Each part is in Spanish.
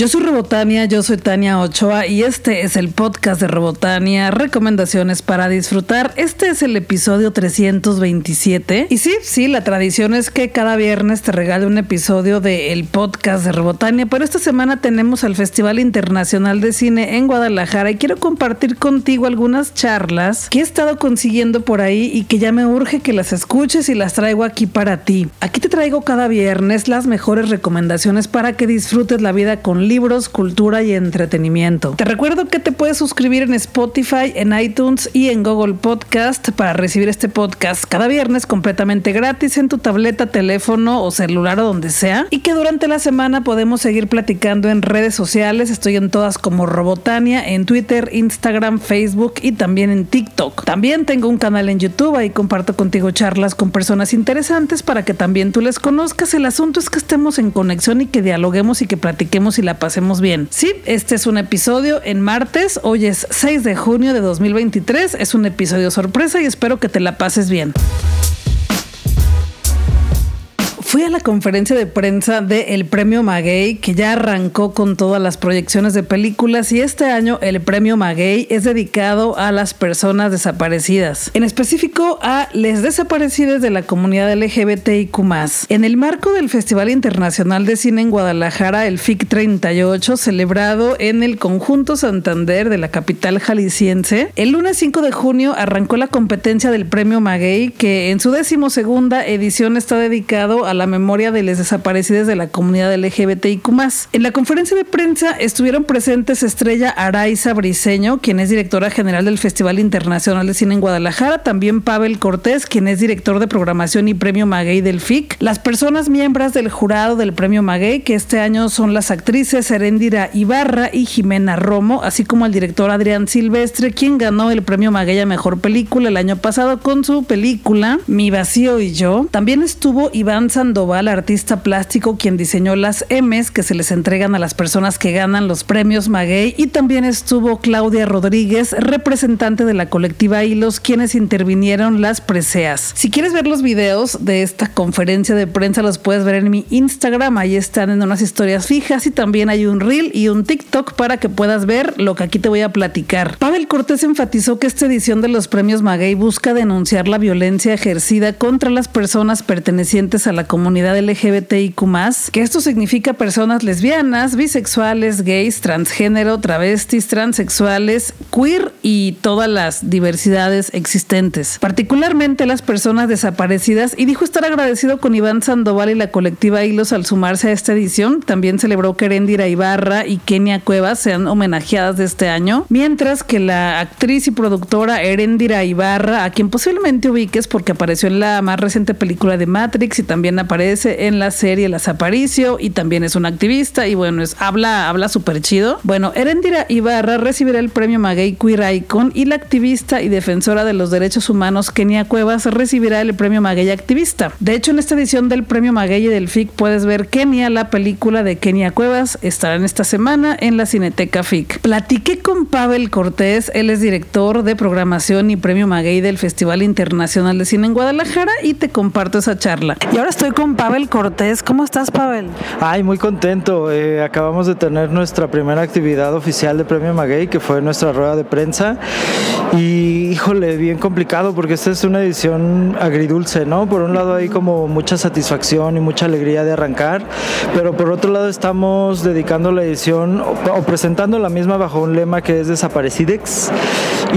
Yo soy Robotania, yo soy Tania Ochoa y este es el podcast de Robotania, recomendaciones para disfrutar. Este es el episodio 327. Y sí, sí, la tradición es que cada viernes te regale un episodio del podcast de Robotania, pero esta semana tenemos al Festival Internacional de Cine en Guadalajara y quiero compartir contigo algunas charlas que he estado consiguiendo por ahí y que ya me urge que las escuches y las traigo aquí para ti. Aquí te traigo cada viernes las mejores recomendaciones para que disfrutes la vida con libros, cultura y entretenimiento. Te recuerdo que te puedes suscribir en Spotify, en iTunes y en Google Podcast para recibir este podcast cada viernes completamente gratis en tu tableta, teléfono o celular o donde sea. Y que durante la semana podemos seguir platicando en redes sociales. Estoy en todas como Robotania, en Twitter, Instagram, Facebook y también en TikTok. También tengo un canal en YouTube, ahí comparto contigo charlas con personas interesantes para que también tú les conozcas. El asunto es que estemos en conexión y que dialoguemos y que platiquemos y la pasemos bien. Sí, este es un episodio en martes, hoy es 6 de junio de 2023, es un episodio sorpresa y espero que te la pases bien. Fui a la conferencia de prensa del Premio Maguey, que ya arrancó con todas las proyecciones de películas, y este año el Premio Maguey es dedicado a las personas desaparecidas, en específico a les desaparecidas de la comunidad LGBTIQ. En el marco del Festival Internacional de Cine en Guadalajara, el FIC 38, celebrado en el Conjunto Santander de la capital jalisciense, el lunes 5 de junio arrancó la competencia del Premio Maguey, que en su decimosegunda edición está dedicado a la memoria de los desaparecidos de la comunidad LGBTIQ. En la conferencia de prensa estuvieron presentes Estrella Araiza Briseño, quien es directora general del Festival Internacional de Cine en Guadalajara, también Pavel Cortés, quien es director de programación y premio Maguey del FIC, las personas miembros del jurado del premio Maguey, que este año son las actrices Erendira Ibarra y Jimena Romo, así como el director Adrián Silvestre, quien ganó el premio Maguey a mejor película el año pasado con su película Mi vacío y yo. También estuvo Iván San Sandoval, artista plástico, quien diseñó las M's que se les entregan a las personas que ganan los premios Maguey. Y también estuvo Claudia Rodríguez, representante de la colectiva Hilos, quienes intervinieron las preseas. Si quieres ver los videos de esta conferencia de prensa, los puedes ver en mi Instagram. Ahí están en unas historias fijas y también hay un reel y un TikTok para que puedas ver lo que aquí te voy a platicar. Pavel Cortés enfatizó que esta edición de los premios Maguey busca denunciar la violencia ejercida contra las personas pertenecientes a la comunidad comunidad LGBTIQ, que esto significa personas lesbianas, bisexuales, gays, transgénero, travestis, transexuales, queer y todas las diversidades existentes, particularmente las personas desaparecidas. Y dijo estar agradecido con Iván Sandoval y la colectiva Hilos al sumarse a esta edición. También celebró que Erendira Ibarra y Kenia Cuevas sean homenajeadas de este año, mientras que la actriz y productora Erendira Ibarra, a quien posiblemente ubiques porque apareció en la más reciente película de Matrix y también aparece en la serie Las Aparicio y también es un activista y bueno, es, habla, habla súper chido. Bueno, Erendira Ibarra recibirá el premio Maguey Queer Icon y la activista y defensora de los derechos humanos Kenia Cuevas recibirá el premio Maguey Activista. De hecho, en esta edición del premio Maguey y del FIC puedes ver Kenia, la película de Kenia Cuevas, estará en esta semana en la Cineteca FIC. Platiqué con Pavel Cortés, él es director de programación y premio Maguey del Festival Internacional de Cine en Guadalajara y te comparto esa charla. Y ahora estoy con Pavel Cortés. ¿Cómo estás, Pavel? Ay, muy contento. Eh, acabamos de tener nuestra primera actividad oficial de Premio Maguey, que fue nuestra rueda de prensa. Y, híjole, bien complicado porque esta es una edición agridulce, ¿no? Por un lado hay como mucha satisfacción y mucha alegría de arrancar, pero por otro lado estamos dedicando la edición o, presentando la misma bajo un lema que es Desaparecidex.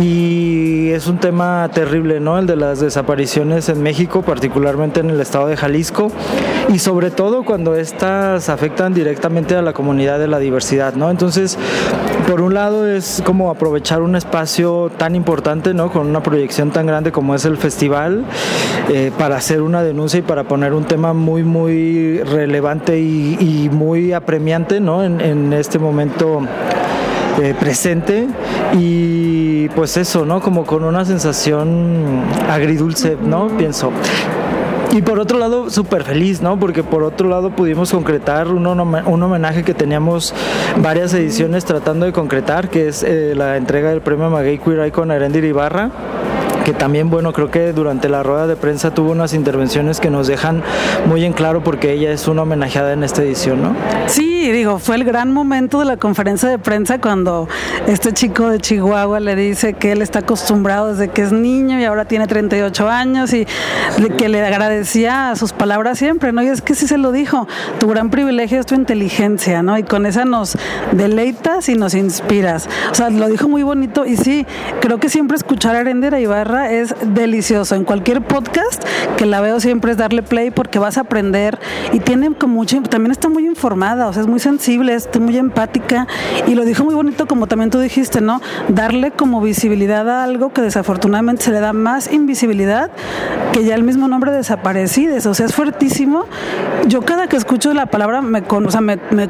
Y es un tema terrible, ¿no? El de las desapariciones en México, particularmente en el estado de Jalisco y sobre todo cuando estas afectan directamente a la comunidad de la diversidad, ¿no? Entonces, por un lado es como aprovechar un espacio tan importante, ¿no? Con una proyección tan grande como es el festival, eh, para hacer una denuncia y para poner un tema muy, muy relevante y, muy apremiante, ¿no? En, este momento eh, presente y pues eso, ¿no? Como con una sensación agridulce, ¿no? Pienso. Y por otro lado, súper feliz, ¿no? Porque por otro lado pudimos concretar un, un, homenaje que teníamos varias ediciones tratando de concretar, que es eh, la entrega del premio Maguey Queer Icon a Erendir Ibarra que también, bueno, creo que durante la rueda de prensa tuvo unas intervenciones que nos dejan muy en claro porque ella es una homenajeada en esta edición, ¿no? Sí, Digo, fue el gran momento de la conferencia de prensa cuando este chico de Chihuahua le dice que él está acostumbrado desde que es niño y ahora tiene 38 años y que le agradecía sus palabras siempre, ¿no? Y es que sí se lo dijo, tu gran privilegio es tu inteligencia, ¿no? Y con esa nos deleitas y nos inspiras. O sea, lo dijo muy bonito y sí, creo que siempre escuchar a Arendera Ibarra es delicioso. En cualquier podcast que la veo siempre es darle play porque vas a aprender y tiene como mucho, también está muy informada, o sea, es muy sensible, es muy empática y lo dijo muy bonito como también tú dijiste, ¿no? Darle como visibilidad a algo que desafortunadamente se le da más invisibilidad que ya el mismo nombre desaparecides, o sea, es fuertísimo. Yo cada que escucho la palabra me, o sea, me, me,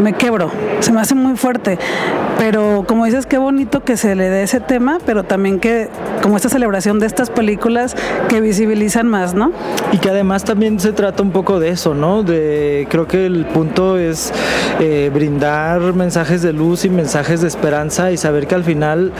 me quebro, se me hace muy fuerte, pero como dices, qué bonito que se le dé ese tema, pero también que como esta celebración de estas películas que visibilizan más, ¿no? Y que además también se trata un poco de eso, ¿no? De creo que el punto es eh, brindar mensajes de luz y mensajes de esperanza y saber que al final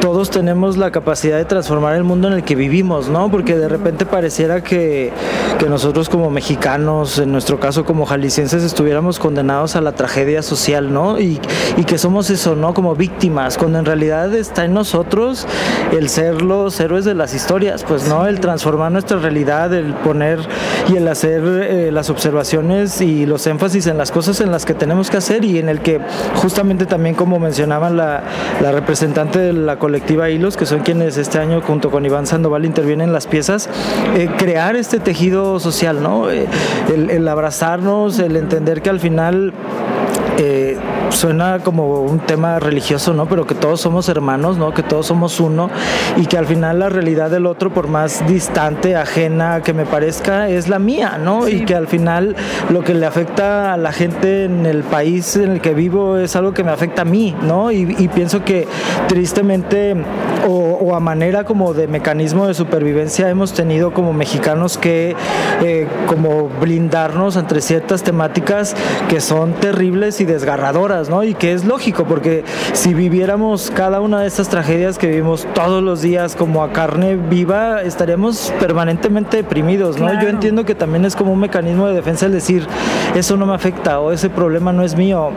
todos tenemos la capacidad de transformar el mundo en el que vivimos, ¿no? Porque de repente pareciera que, que nosotros como mexicanos, en nuestro caso como jaliscienses, estuviéramos condenados a la tragedia social, ¿no? Y, y que somos eso, ¿no? Como víctimas, cuando en realidad está en nosotros el ser los héroes de las historias, pues, ¿no? El transformar nuestra realidad, el poner y el hacer eh, las observaciones y los énfasis en las cosas en las que tenemos que hacer y en el que justamente también como mencionaba la, la representante de la colectiva Hilos, que son quienes este año junto con Iván Sandoval intervienen en las piezas, eh, crear este tejido social, ¿no? Eh, el, el abrazarnos, el entender que al final eh, suena como un tema religioso, ¿no? Pero que todos somos hermanos, ¿no? Que todos somos uno y que al final la realidad del otro, por más distante, ajena que me parezca, es la mía, ¿no? Sí. Y que al final lo que le afecta a la gente en el país en el que vivo es algo que me afecta a mí, ¿no? Y, y pienso que tristemente o, o, a manera como de mecanismo de supervivencia hemos tenido como mexicanos que eh, como blindarnos entre ciertas temáticas que son terribles y desgarradoras, ¿no? Y que es lógico, porque si viviéramos cada una de estas tragedias que vivimos todos los días como a carne viva, estaríamos permanentemente deprimidos, ¿no? Claro. Yo entiendo que también es como un mecanismo de defensa el decir, eso no me afecta o ese problema no es mío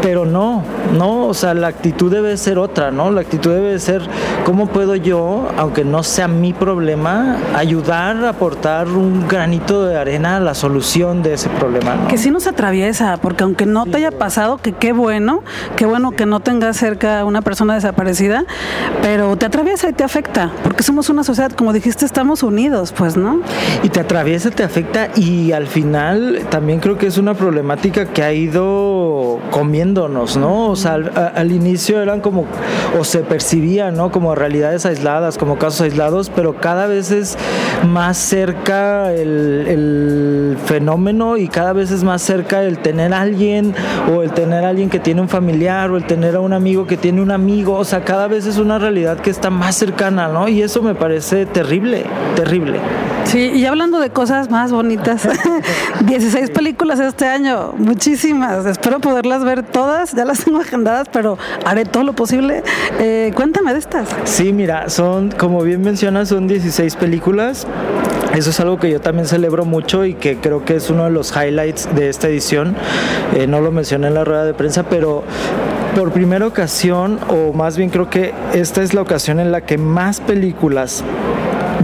pero no, no, o sea, la actitud debe ser otra, ¿no? La actitud debe ser cómo puedo yo, aunque no sea mi problema, ayudar a aportar un granito de arena a la solución de ese problema. ¿no? Que sí nos atraviesa, porque aunque no te haya pasado, que qué bueno, qué bueno que no tengas cerca a una persona desaparecida, pero te atraviesa y te afecta, porque somos una sociedad, como dijiste, estamos unidos, pues, ¿no? Y te atraviesa, te afecta y al final también creo que es una problemática que ha ido comiendo ¿no? O sea, al, inicio eran como, o se percibían, ¿no? Como realidades aisladas, como casos aislados, pero cada vez es más cerca el, el fenómeno y cada vez es más cerca el tener a alguien o el tener a alguien que tiene un familiar o el tener a un amigo que tiene un amigo, o sea, cada vez es una realidad que está más cercana, ¿no? Y eso me parece terrible, terrible. Sí, y hablando de cosas más bonitas, 16 películas este año, muchísimas, espero poderlas ver todas, ya las tengo agendadas, pero haré todo lo posible. Eh, cuéntame de estas. Sí, mira, son, como bien mencionas, son 16 películas. Eso es algo que yo también celebro mucho y que creo que es uno de los highlights de esta edición. Eh, no lo mencioné en la rueda de prensa, pero por primera ocasión, o más bien creo que esta es la ocasión en la que más películas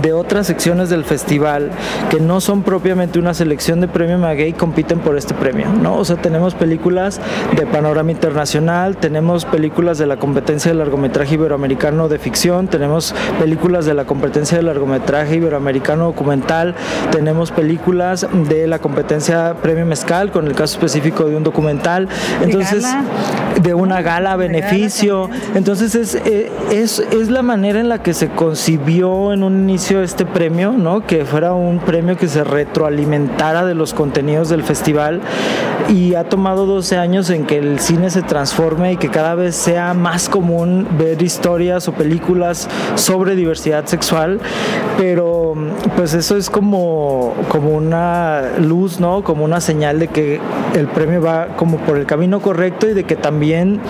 de otras secciones del festival que no son propiamente una selección de premio Maguey compiten por este premio, ¿no? O sea, tenemos películas de panorama internacional, tenemos películas de la competencia de largometraje iberoamericano de ficción, tenemos películas de la competencia de largometraje iberoamericano documental, tenemos películas de la competencia Premio Mezcal con el caso específico de un documental, entonces de, de una gala beneficio, gala entonces es, es, es la manera en la que se concibió en un inicio este premio, ¿no? Que fuera un premio que se retroalimentara de los contenidos del festival y ha tomado 12 años en que el cine se transforme y que cada vez sea más común ver historias o películas sobre diversidad sexual, pero pues eso es como, como una luz, ¿no? Como una señal de que el premio va como por el camino correcto y de que también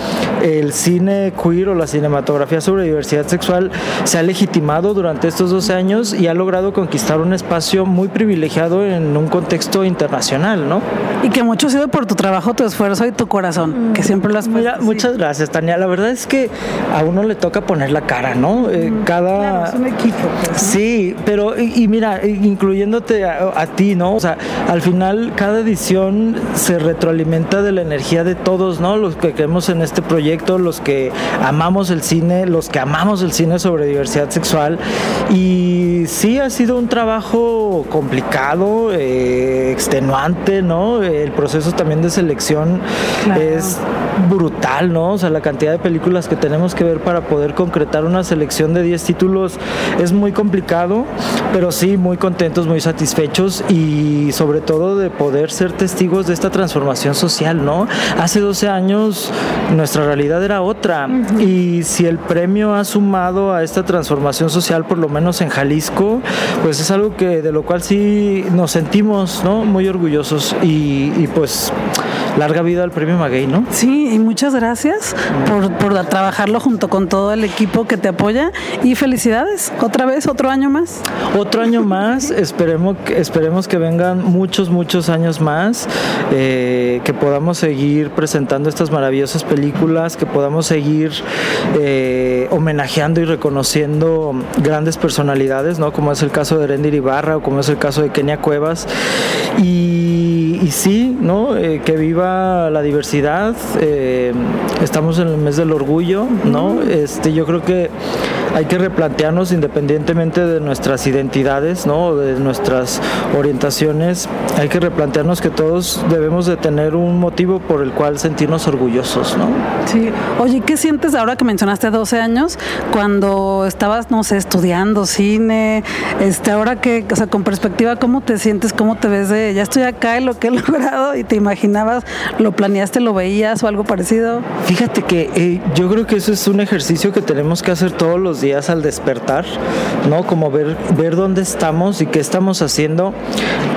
el cine queer o la cinematografía sobre diversidad sexual se ha legitimado durante estos 12 años años y ha logrado conquistar un espacio muy privilegiado en un contexto internacional, ¿no? Y que mucho ha sido por tu trabajo, tu esfuerzo y tu corazón, que siempre lo has Mira, Muchas gracias, Tania. La verdad es que a uno le toca poner la cara, ¿no? Eh, cada... es un equipo. Pues, Sí, pero y, mira, incluyéndote a, ti, ¿no? O sea, al final cada edición se retroalimenta de la energía de todos, ¿no? Los que creemos en este proyecto, los que amamos el cine, los que amamos el cine sobre diversidad sexual. Y sí ha sido un trabajo complicado, eh, extenuante, ¿no? El proceso también de selección es brutal, ¿no? O sea, la cantidad de películas que tenemos que ver para poder concretar una selección de 10 títulos es muy complicado, pero sí muy contentos, muy satisfechos y sobre todo de poder ser testigos de esta transformación social, ¿no? Hace 12 años nuestra realidad era otra y si el premio ha sumado a esta transformación social, por lo menos en Jalisco, pues es algo que de lo cual sí nos sentimos, ¿no? Muy orgullosos y, y pues larga vida al premio Maguey, ¿no? Sí, y muchas gracias por, por trabajarlo junto con todo el equipo que te apoya y felicidades, otra vez, otro año más. Otro año más, esperemos, esperemos que vengan muchos, muchos años más, eh, que podamos seguir presentando estas maravillosas películas, que podamos seguir eh, homenajeando y reconociendo grandes personalidades, ¿no? Como es el caso de Rendir Ibarra o como es el caso de Kenia Cuevas. Y, y sí, ¿no? Eh, que viva la diversidad. estamos en el mes del orgullo, ¿no? Este, yo creo que hay que replantearnos independientemente de nuestras identidades, ¿no? de nuestras orientaciones, hay que replantearnos que todos debemos de tener un motivo por el cual sentirnos orgullosos, ¿no? Sí. Oye, ¿qué sientes ahora que mencionaste 12 años cuando estabas, no sé, estudiando cine? Este, ahora que, o sea, con perspectiva, ¿cómo te sientes? ¿Cómo te ves de ya estoy acá en lo que he logrado y te imaginabas, lo planeaste, lo veías o algo parecido? Fíjate que eh, yo creo que eso es un ejercicio que tenemos que hacer todos los días al despertar, ¿no? Como ver, ver dónde estamos y qué estamos haciendo,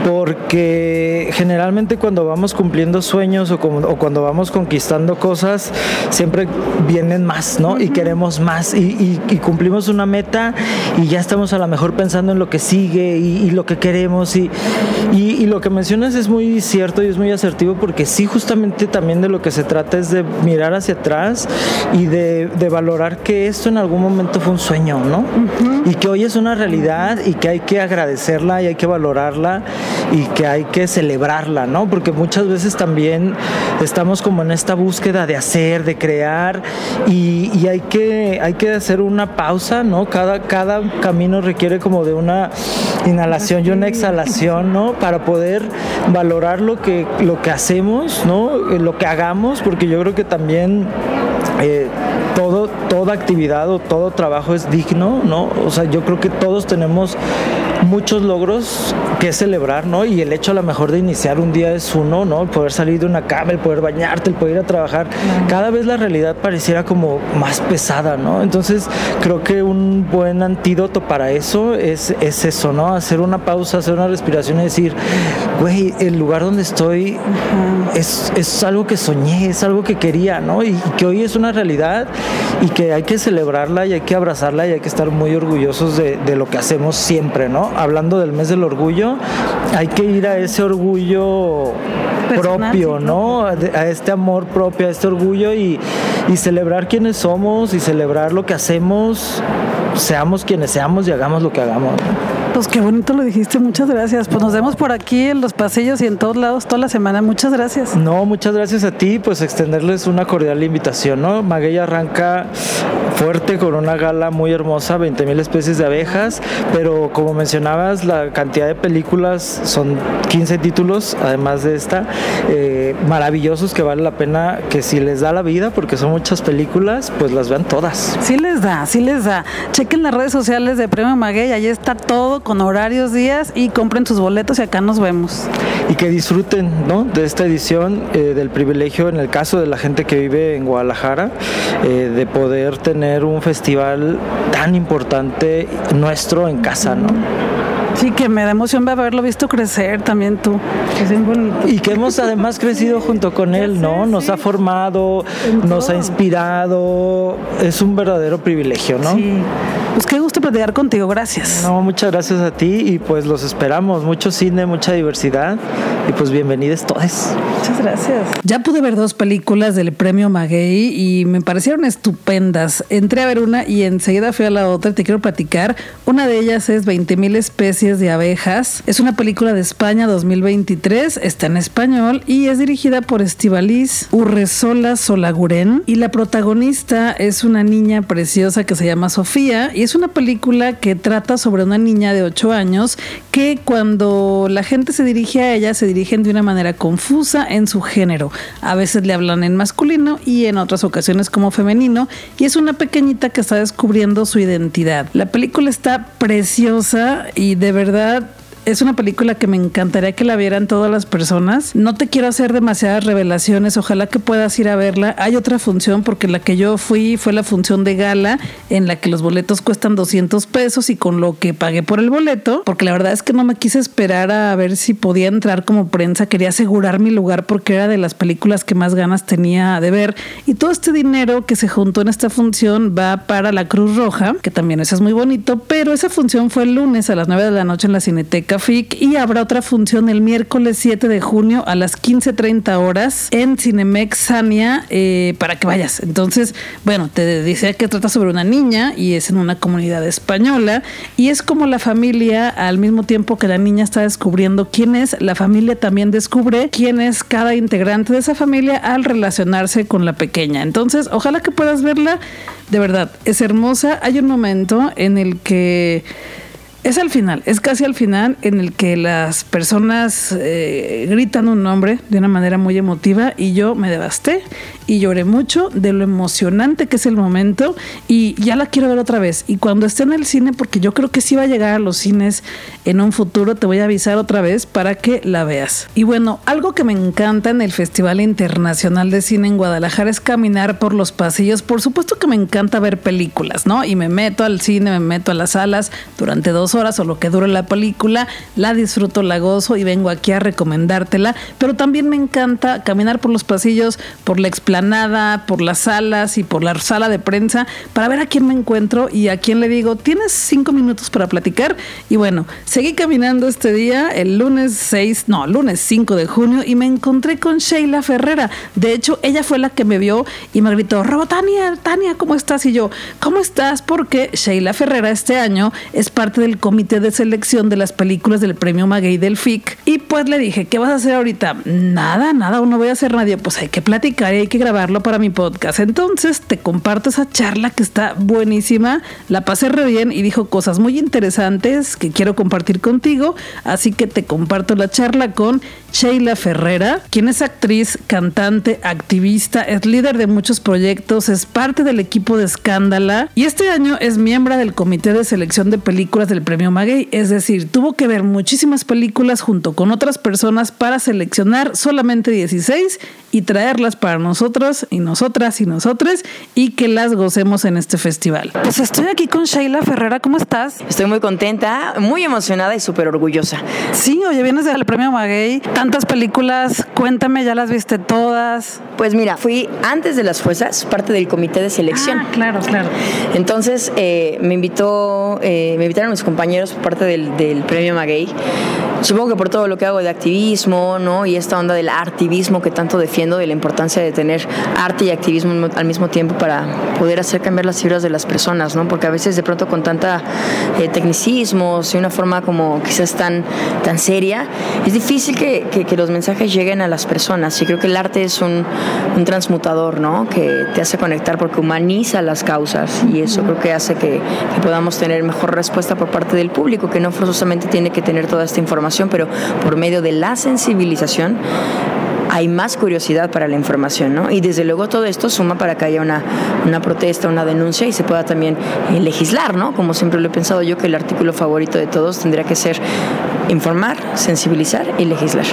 porque generalmente cuando vamos cumpliendo sueños o, o cuando vamos conquistando cosas, siempre vienen más, ¿no? Y queremos más y, cumplimos una meta y ya estamos a lo mejor pensando en lo que sigue y, lo que queremos y, y, lo que mencionas es muy cierto y es muy asertivo porque sí justamente también de lo que se trata es de mirar hacia atrás y de, de valorar que esto en algún momento fue un sueño, ¿no? Y que hoy es una realidad y que hay que agradecerla y hay que valorarla y que hay que celebrarla, ¿no? Porque muchas veces también estamos como en esta búsqueda de hacer, de crear y, hay, que, hay que hacer una pausa, ¿no? Cada, cada camino requiere como de una inhalación y una exhalación, ¿no? Para poder valorar lo que, lo que hacemos, ¿no? Lo que hagamos, porque yo creo que también eh, todo, toda actividad o todo trabajo es digno, ¿no? O sea, yo creo que todos tenemos muchos logros que celebrar, ¿no? Y el hecho a lo mejor de iniciar un día es uno, ¿no? El poder salir de una cama, el poder bañarte, el poder ir a trabajar. Cada vez la realidad pareciera como más pesada, ¿no? Entonces creo que un buen antídoto para eso es, es eso, ¿no? Hacer una pausa, hacer una respiración y decir, güey, el lugar donde estoy es, es algo que soñé, es algo que quería, ¿no? Y que hoy es una realidad y que hay que celebrarla y hay que abrazarla y hay que estar muy orgullosos de, de lo que hacemos siempre, ¿no? Hablando del mes del orgullo, hay que ir a ese orgullo propio, ¿no? A este amor propio, a este orgullo y, y celebrar quiénes somos y celebrar lo que hacemos, seamos quienes seamos y hagamos lo que hagamos. Pues qué bonito lo dijiste, muchas gracias. Pues nos vemos por aquí en los pasillos y en todos lados toda la semana. Muchas gracias. No, muchas gracias a ti, pues extenderles una cordial invitación, ¿no? Maguey arranca fuerte con una gala muy hermosa, 20 mil especies de abejas, pero como mencionabas, la cantidad de películas son 15 títulos, además de esta, eh, maravillosos que vale la pena que si les da la vida, porque son muchas películas, pues las vean todas. Sí les da, sí les da. Chequen las redes sociales de Premio Maguey, ahí está todo con horarios, días y compren sus boletos y acá nos vemos. Y que disfruten ¿no? de esta edición, eh, del privilegio en el caso de la gente que vive en Guadalajara, eh, de poder tener un festival tan importante nuestro en casa, ¿no? Sí, que me da emoción haberlo visto crecer también tú. Es bien bonito. Y que hemos además crecido junto con él, ¿no? Nos ha formado, nos ha inspirado. Es un verdadero privilegio, ¿no? Sí. Pues qué gusto platicar contigo, gracias. No, muchas gracias a ti y pues los esperamos. Mucho cine, mucha diversidad y pues bienvenidos todos. Muchas gracias. Ya pude ver dos películas del premio Maguey y me parecieron estupendas. Entré a ver una y enseguida fui a la otra. Te quiero platicar. Una de ellas es 20.000 especies de abejas. Es una película de España 2023. Está en español y es dirigida por Estivalis Urresola Solaguren. Y la protagonista es una niña preciosa que se llama Sofía es una película que trata sobre una niña de 8 años que cuando la gente se dirige a ella se dirigen de una manera confusa en su género. A veces le hablan en masculino y en otras ocasiones como femenino y es una pequeñita que está descubriendo su identidad. La película está preciosa y de verdad verdad es una película que me encantaría que la vieran todas las personas. No te quiero hacer demasiadas revelaciones, ojalá que puedas ir a verla. Hay otra función porque la que yo fui fue la función de gala en la que los boletos cuestan 200 pesos y con lo que pagué por el boleto, porque la verdad es que no me quise esperar a ver si podía entrar como prensa, quería asegurar mi lugar porque era de las películas que más ganas tenía de ver y todo este dinero que se juntó en esta función va para la Cruz Roja, que también eso es muy bonito, pero esa función fue el lunes a las 9 de la noche en la Cineteca y habrá otra función el miércoles 7 de junio a las 15.30 horas en Cinemex Sania eh, para que vayas. Entonces, bueno, te dice que trata sobre una niña y es en una comunidad española y es como la familia al mismo tiempo que la niña está descubriendo quién es, la familia también descubre quién es cada integrante de esa familia al relacionarse con la pequeña. Entonces, ojalá que puedas verla. De verdad, es hermosa. Hay un momento en el que es al final, es casi al final en el que las personas eh, gritan un nombre de una manera muy emotiva y yo me devasté y lloré mucho de lo emocionante que es el momento y ya la quiero ver otra vez. Y cuando esté en el cine, porque yo creo que sí va a llegar a los cines en un futuro, te voy a avisar otra vez para que la veas. Y bueno, algo que me encanta en el Festival Internacional de Cine en Guadalajara es caminar por los pasillos. Por supuesto que me encanta ver películas, ¿no? Y me meto al cine, me meto a las salas durante dos horas o lo que dure la película, la disfruto, la gozo y vengo aquí a recomendártela, pero también me encanta caminar por los pasillos, por la explanada, por las salas y por la sala de prensa para ver a quién me encuentro y a quién le digo, tienes cinco minutos para platicar y bueno, seguí caminando este día, el lunes 6, no, lunes 5 de junio y me encontré con Sheila Ferrera. De hecho, ella fue la que me vio y me gritó, Robo Tania, Tania, ¿cómo estás? Y yo, ¿cómo estás? Porque Sheila Ferrera este año es parte del comité de selección de las películas del premio Maguey del FIC. Y pues le dije, ¿qué vas a hacer ahorita? Nada, nada, no voy a hacer nadie. Pues hay que platicar y hay que grabarlo para mi podcast. Entonces te comparto esa charla que está buenísima. La pasé re bien y dijo cosas muy interesantes que quiero compartir contigo. Así que te comparto la charla con Sheila Ferrera, quien es actriz, cantante, activista, es líder de muchos proyectos, es parte del equipo de Escándala y este año es miembro del comité de selección de películas del premio Maguey, es decir, tuvo que ver muchísimas películas junto con otras personas para seleccionar solamente 16 y traerlas para nosotros y nosotras y nosotres y que las gocemos en este festival. Pues estoy aquí con Sheila Ferrera, ¿cómo estás? Estoy muy contenta, muy emocionada y súper orgullosa. Sí, oye, vienes del premio Maguey, tantas películas, cuéntame, ¿ya las viste todas? Pues mira, fui antes de las fuerzas, parte del comité de selección. Ah, claro, claro. Entonces eh, me invitó, eh, me invitaron mis compañeros por parte del, del premio Maguey supongo que por todo lo que hago de activismo, ¿no? Y esta onda del activismo que tanto defiendo, de la importancia de tener arte y activismo al mismo tiempo para poder hacer cambiar las fibras de las personas, ¿no? Porque a veces de pronto con tanta eh, tecnicismos y una forma como quizás tan, tan seria, es difícil que, que, los mensajes lleguen a las personas. Y creo que el arte es un, un transmutador, ¿no? Que te hace conectar porque humaniza las causas y eso creo que hace que, que podamos tener mejor respuesta por parte del público, que no forzosamente tiene que tener toda esta información pero por medio de la sensibilización hay más curiosidad para la información, ¿no? Y desde luego todo esto suma para que haya una, una protesta, una denuncia y se pueda también eh, legislar, ¿no? Como siempre lo he pensado yo que el artículo favorito de todos tendría que ser informar, sensibilizar y legislar.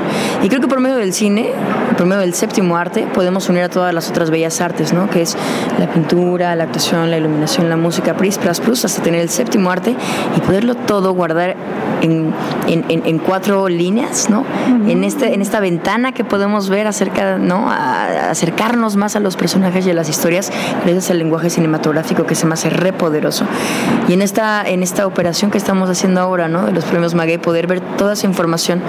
Y creo que por medio del cine, por medio del séptimo arte, podemos unir a todas las otras bellas artes, ¿no? Que es la pintura, la actuación, la iluminación, la música, plus, plus, plus, hasta tener el séptimo arte y poderlo todo guardar en, en, cuatro líneas, ¿no? en, este, en esta ventana que podemos ver acerca, ¿no? A, acercarnos más a los personajes y a las historias gracias al lenguaje cinematográfico que se me hace re poderoso. Y en esta, en esta operación que estamos haciendo ahora, ¿no? De los premios Maguey, poder ver toda esa información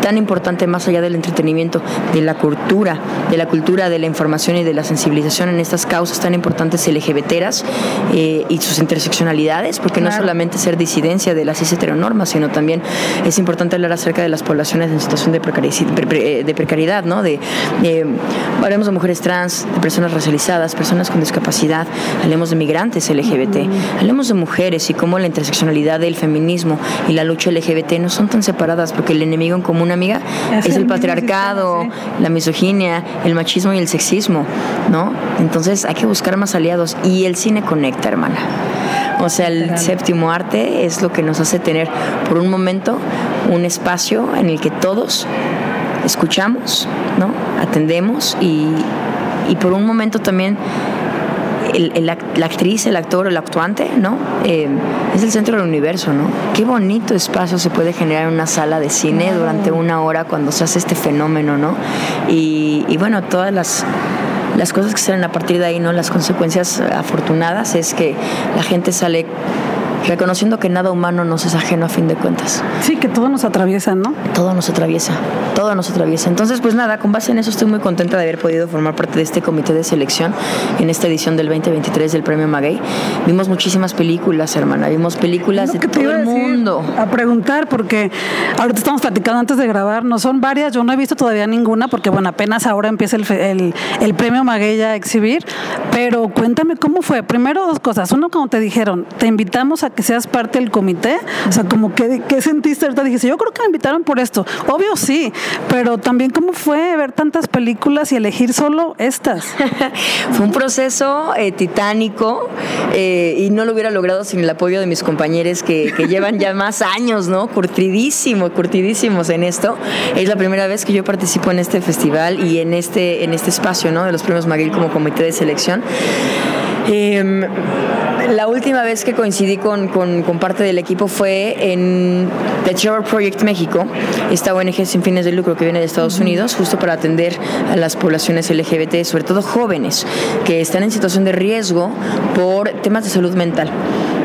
tan importante más allá del entretenimiento, de la cultura, de la cultura, de la información y de la sensibilización en estas causas tan importantes LGBTeras eh, y sus interseccionalidades, porque no solamente ser disidencia de las cis heteronormas, sino también es importante hablar acerca de las poblaciones en situación de precariedad, de precariedad ¿no? De, hablemos de mujeres trans, de personas racializadas, personas con discapacidad, hablemos de migrantes LGBT, hablemos de mujeres y cómo la interseccionalidad del feminismo y la lucha LGBT no son tan separadas, porque el enemigo en común, amiga, es, el, patriarcado, la misoginia, el machismo y el sexismo, ¿no? Entonces hay que buscar más aliados y el cine conecta, hermana. O sea, el séptimo arte es lo que nos hace tener por un momento un espacio en el que todos escuchamos, ¿no? atendemos y, por un momento también la actriz, el actor, el actuante, ¿no? Eh, es el centro del universo, ¿no? Qué bonito espacio se puede generar en una sala de cine durante una hora cuando se hace este fenómeno, ¿no? Y, y bueno, todas las las cosas que salen a partir de ahí, ¿no? Las consecuencias afortunadas es que la gente sale reconociendo que nada humano nos es ajeno a fin de cuentas. Sí, que todo nos atraviesa, ¿no? Todo nos atraviesa, todo nos atraviesa. Entonces, pues nada, con base en eso estoy muy contenta de haber podido formar parte de este comité de selección en esta edición del 2023 del Premio Maguey. Vimos muchísimas películas, hermana, vimos películas de todo el mundo. A preguntar, porque ahorita estamos platicando antes de grabar, no son varias, yo no he visto todavía ninguna, porque bueno, apenas ahora empieza el, el, el Premio Maguey a exhibir, pero cuéntame cómo fue. Primero dos cosas. Uno, como te dijeron, te invitamos a que seas parte del comité? O sea, como que, ¿qué sentiste ahorita? Dijiste, yo creo que me invitaron por esto. Obvio sí, pero también cómo fue ver tantas películas y elegir solo estas. fue un proceso eh, titánico eh, y no lo hubiera logrado sin el apoyo de mis compañeros que, llevan ya más años, ¿no? Curtidísimos, curtidísimos en esto. Es la primera vez que yo participo en este festival y en este, en este espacio, ¿no? De los premios Maguil como comité de selección. Em, la última vez que coincidí con, parte del equipo fue en The Trevor Project México, esta ONG sin fines de lucro que viene de Estados Unidos, justo para atender a las poblaciones LGBT, sobre todo jóvenes, que están en situación de riesgo por temas de salud mental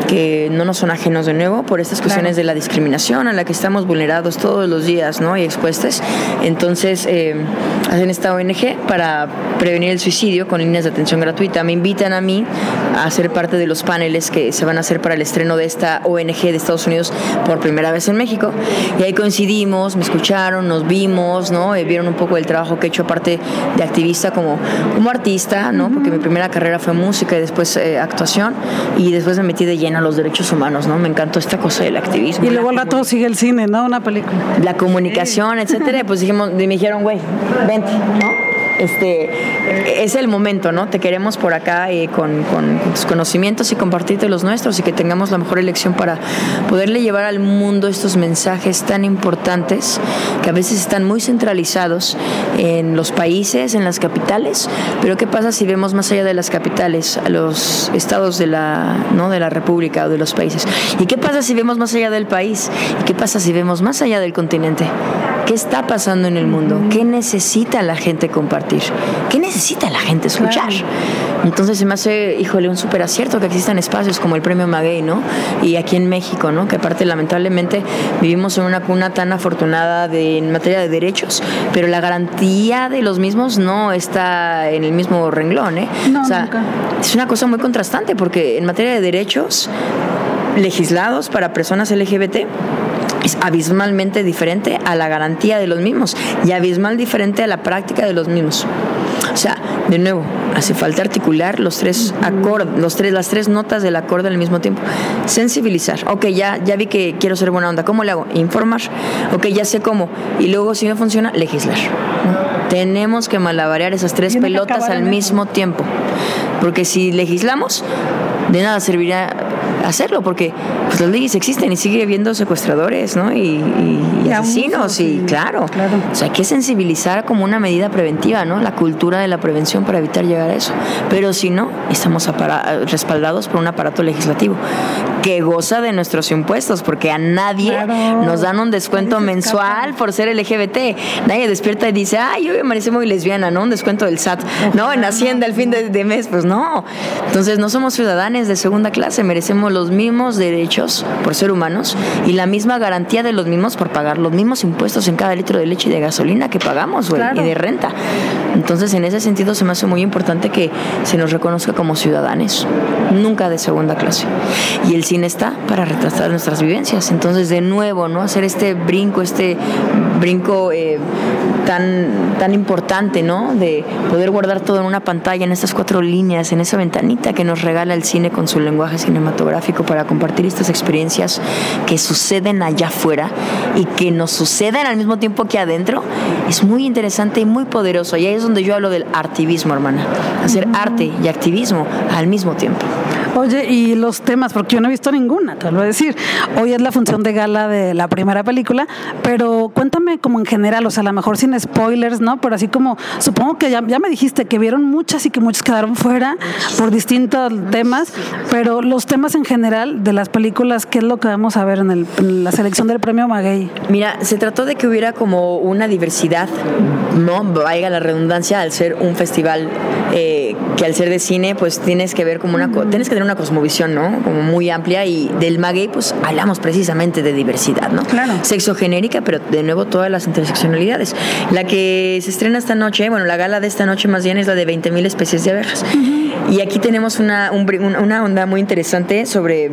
que no nos son ajenos de nuevo por estas cuestiones de la discriminación a la que estamos vulnerados todos los días ¿no? y expuestos. Entonces, eh, hacen esta ONG para prevenir el suicidio con líneas de atención gratuita. Me invitan a mí a ser parte de los paneles que se van a hacer para el estreno de esta ONG de Estados Unidos por primera vez en México. Y ahí coincidimos, me escucharon, nos vimos, ¿no? Eh, vieron un poco el trabajo que he hecho aparte de activista como, como artista, ¿no? Porque mi primera carrera fue música y después eh, actuación y después me metí de lleno a los derechos humanos, ¿no? Me encantó esta cosa del activismo. Y luego al rato sigue el cine, ¿no? Una película. La comunicación, etcétera. Pues dijimos, me dijeron, güey, vente, ¿no? Este, es el momento, ¿no? Te queremos por acá eh, con, tus conocimientos y compartirte los nuestros y que tengamos la mejor elección para poderle llevar al mundo estos mensajes tan importantes que a veces están muy centralizados en los países, en las capitales, pero ¿qué pasa si vemos más allá de las capitales, a los estados de la, ¿no? de la República o de los países? ¿Y qué pasa si vemos más allá del país? ¿Y qué pasa si vemos más allá del continente? ¿Qué está pasando en el mundo? ¿Qué necesita la gente compartir? ¿Qué necesita la gente escuchar? Entonces se me hace, híjole, un súper acierto que existan espacios como el Premio Maguey, ¿no? Y aquí en México, ¿no? Que aparte, lamentablemente, vivimos en una cuna tan afortunada de, en materia de derechos, pero la garantía de los mismos no está en el mismo renglón, ¿eh? o sea, es una cosa muy contrastante porque en materia de derechos legislados para personas LGBT, abismalmente diferente a la garantía de los mismos y abismal diferente a la práctica de los mismos. O sea, de nuevo, hace falta articular los tres acordes, los tres, las tres notas del acorde al mismo tiempo. Sensibilizar. Ok, ya, ya vi que quiero ser buena onda. ¿Cómo le hago? Informar. Ok, ya sé cómo. Y luego, si no funciona, legislar. Tenemos que malabarear esas tres pelotas al mismo tiempo. Porque si legislamos, de nada servirá hacerlo, porque pues, las leyes existen y sigue habiendo secuestradores, ¿no? Y, asesinos, y claro, O sea, hay que sensibilizar como una medida preventiva, ¿no? La cultura de la prevención para evitar llegar a eso. Pero si no, estamos respaldados por un aparato legislativo que goza de nuestros impuestos, porque a nadie nos dan un descuento mensual por ser LGBT. Nadie despierta y dice, ay, yo me parece muy lesbiana, ¿no? Un descuento del SAT, ¿no? En Hacienda al fin de, mes, pues no. Entonces no somos ciudadanos de segunda clase, merecemos los mismos derechos por ser humanos y la misma garantía de los mismos por pagar los mismos impuestos en cada litro de leche y de gasolina que pagamos, güey, y de renta. Entonces, en ese sentido se me hace muy importante que se nos reconozca como ciudadanos, nunca de segunda clase. Y el está para retratar nuestras vivencias. Entonces, de nuevo, ¿no? Hacer este brinco, este brinco eh, tan, tan importante, ¿no? De poder guardar todo en una pantalla, en estas cuatro líneas, en esa ventanita que nos regala el cine con su lenguaje cinematográfico para compartir estas experiencias que suceden allá afuera y que nos suceden al mismo tiempo que adentro, es muy interesante y muy poderoso. Y ahí es donde yo hablo del activismo, hermana. Hacer arte y activismo al mismo tiempo. Oye, y los temas, porque yo no he visto ninguna, te lo voy a decir. Hoy es la función de gala de la primera película, pero cuéntame como en general, o sea, a lo mejor sin spoilers, ¿no? Pero así como, supongo que ya, ya me dijiste que vieron muchas y que muchos quedaron fuera por distintos temas, pero los temas en general de las películas, ¿qué es lo que vamos a ver en, el, la selección del premio Maguey? Mira, se trató de que hubiera como una diversidad, ¿no? Vaya la redundancia, al ser un festival eh, que al ser de cine, pues tienes que ver como una, tienes que tener una cosmovisión, ¿no? Como muy amplia y del maguey, pues hablamos precisamente de diversidad, ¿no? Claro. Sexo genérica, pero de nuevo todas las interseccionalidades. La que se estrena esta noche, bueno, la gala de esta noche más bien es la de 20.000 especies de abejas. Y aquí tenemos una, una onda muy interesante sobre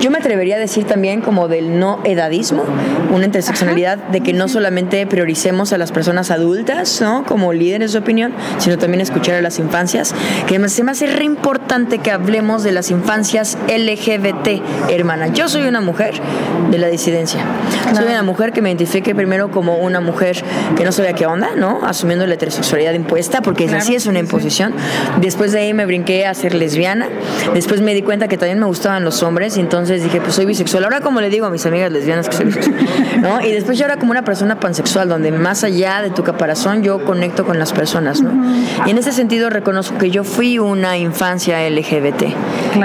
yo me atrevería a decir también como del no edadismo, una interseccionalidad de que no solamente prioricemos a las personas adultas, ¿no? Como líderes de opinión, sino también escuchar a las infancias, que además se me hace re importante que hablemos de las infancias LGBT, hermana. Yo soy una mujer de la disidencia. Soy una mujer que me identifique primero como una mujer que no sabía qué onda, ¿no? Asumiendo la heterosexualidad impuesta, porque así es una imposición. Después de ahí me brinqué a ser lesbiana. Después me di cuenta que también me gustaban los hombres y entonces entonces dije, pues soy bisexual. Ahora como le digo a mis amigas lesbianas que soy bisexual, ¿no? Y después yo ahora como una persona pansexual, donde más allá de tu caparazón yo conecto con las personas, ¿no? Y en ese sentido reconozco que yo fui una infancia LGBT.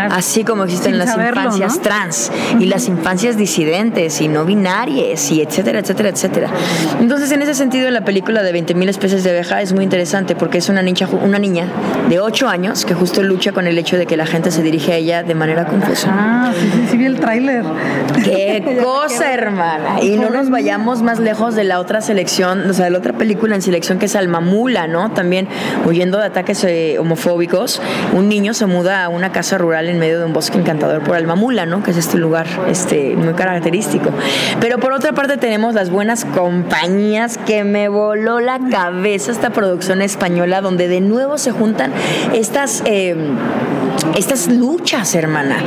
Así como existen las infancias trans y las infancias disidentes y no binarias y etcétera, etcétera, etcétera. Entonces en ese sentido la película de 20.000 especies de abeja es muy interesante porque es una niña, una niña de 8 años que justo lucha con el hecho de que la gente se dirige a ella de manera confusa. Ah, sí, sí, vi el tráiler. Qué cosa, hermana. Y no nos vayamos más lejos de la otra selección, o sea, de la otra película en selección que es Almamula, ¿no? También huyendo de ataques eh, homofóbicos, un niño se muda a una casa rural en medio de un bosque encantador por Almamula, ¿no? Que es este lugar este, muy característico. Pero por otra parte tenemos las buenas compañías que me voló la cabeza esta producción española donde de nuevo se juntan estas, eh, estas luchas, hermana.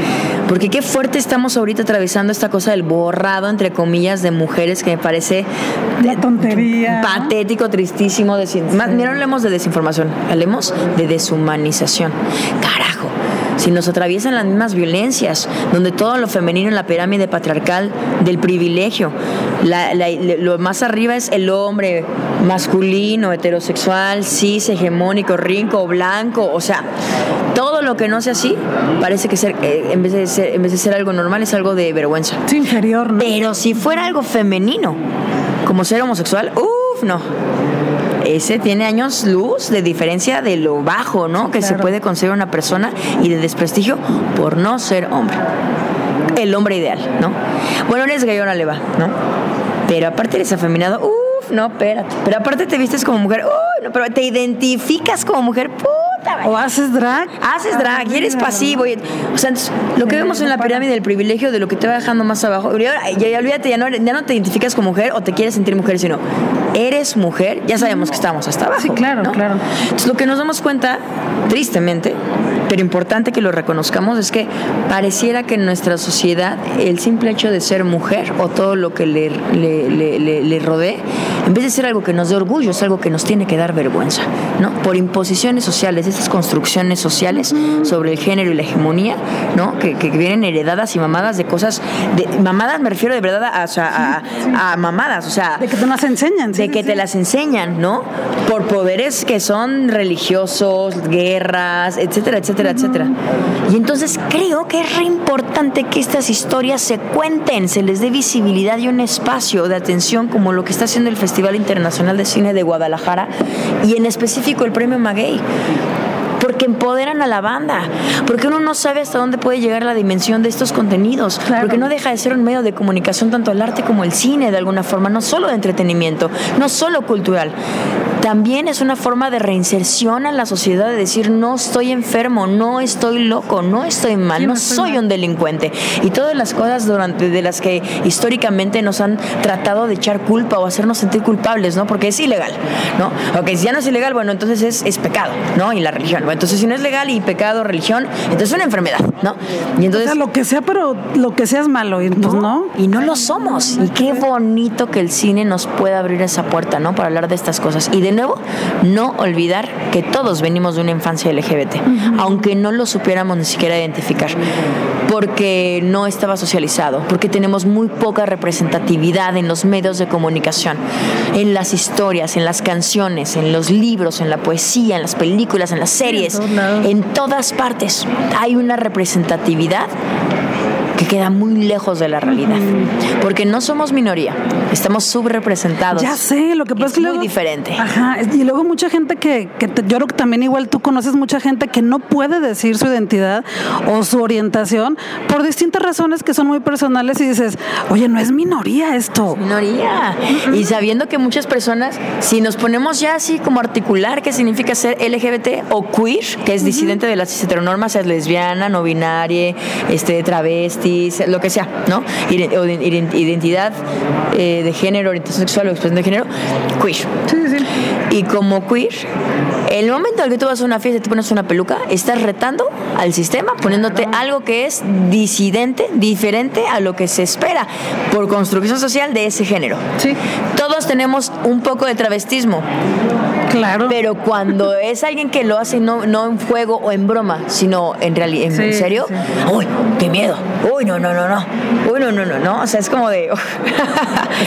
Porque qué fuerte estamos ahorita atravesando esta cosa del borrado, entre comillas, de mujeres que me parece... La tontería. Patético, tristísimo. Mira, no hablemos de desinformación, hablemos de deshumanización. Carajo si nos atraviesan las mismas violencias, donde todo lo femenino en la pirámide patriarcal del privilegio, lo más arriba es el hombre masculino, heterosexual, cis, hegemónico, rico, blanco, o sea, todo lo que no sea así parece que ser, eh, en, vez de ser, en vez de ser algo normal es algo de vergüenza. Es inferior, ¿no? Pero si fuera algo femenino, como ser homosexual, uff, no ese tiene años luz de diferencia de lo bajo, ¿no? que se puede conseguir una persona y de desprestigio por no ser hombre. El hombre ideal, ¿no? Bueno, eres gay, ahora le va, ¿no? Pero aparte eres afeminado, uff, no, espérate. Pero aparte te vistes como mujer, uy, no, pero te identificas como mujer, o haces drag. Haces drag y eres pasivo. o sea, lo que vemos en la pirámide del privilegio de lo que te va dejando más abajo. Ya, ya, olvídate, ya no, ya no te identificas como mujer o te quieres sentir mujer, sino eres mujer. Ya sabemos que estamos hasta abajo. Sí, claro, claro. Entonces, lo que nos damos cuenta, tristemente, pero importante que lo reconozcamos, es que pareciera que en nuestra sociedad el simple hecho de ser mujer o todo lo que le, le, le, rodee, en vez de ser algo que nos dé orgullo, es algo que nos tiene que dar vergüenza, ¿no? Por imposiciones sociales, estas construcciones sociales sobre el género y la hegemonía, ¿no? Que, que vienen heredadas y mamadas de cosas, de, mamadas me refiero de verdad a, a, mamadas, o sea... De que te las enseñan. de que te las enseñan, ¿no? Por poderes que son religiosos, guerras, etcétera, etcétera, etcétera. Y entonces creo que es re importante que estas historias se cuenten, se les dé visibilidad y un espacio de atención como lo que está haciendo el Festival Internacional de Cine de Guadalajara y en específico el Premio Maguey porque empoderan a la banda, porque uno no sabe hasta dónde puede llegar la dimensión de estos contenidos, porque no deja de ser un medio de comunicación tanto el arte como el cine de alguna forma, no solo de entretenimiento, no solo cultural también es una forma de reinserción en la sociedad, de decir, no estoy enfermo, no estoy loco, no estoy mal, no soy un delincuente. Y todas las cosas durante, de las que históricamente nos han tratado de echar culpa o hacernos sentir culpables, ¿no? Porque es ilegal, ¿no? Ok, si ya no es ilegal, bueno, entonces es, es pecado, ¿no? Y la religión. Bueno, entonces si no es legal y pecado, religión, entonces es una enfermedad, ¿no? Y entonces... O sea, lo que sea, pero lo que sea es malo, y pues no. Y no lo somos. Y qué bonito que el cine nos pueda abrir esa puerta, ¿no? Para hablar de estas cosas. Y de nuevo, no olvidar que todos venimos de una infancia LGBT, aunque no lo supiéramos ni siquiera identificar, porque no estaba socializado, porque tenemos muy poca representatividad en los medios de comunicación, en las historias, en las canciones, en los libros, en la poesía, en las películas, en las series, en todas partes. Hay una representatividad que queda muy lejos de la realidad. Porque no somos minoría, estamos subrepresentados. Ya sé, lo que pasa es, que muy diferente. Ajá, y luego mucha gente que, que yo creo que también igual tú conoces mucha gente que no puede decir su identidad o su orientación por distintas razones que son muy personales y dices, oye, no es minoría esto. minoría. Y sabiendo que muchas personas, si nos ponemos ya así como articular qué significa ser LGBT o queer, que es disidente de las heteronormas, es lesbiana, no binaria, este, travesti, lo que sea, ¿no? Identidad eh, de género, orientación sexual o expresión de género, queer. Sí, sí. Y como queer, el momento en que tú vas a una fiesta y te pones una peluca, estás retando al sistema, poniéndote algo que es disidente, diferente a lo que se espera por construcción social de ese género. Sí. Todos tenemos un poco de travestismo. Claro. Pero cuando es alguien que lo hace no, no en juego o en broma, sino en realidad, en serio, uy, qué miedo. Uy, no, no, no, no. Uy, no, no, no, no. O sea, es como de.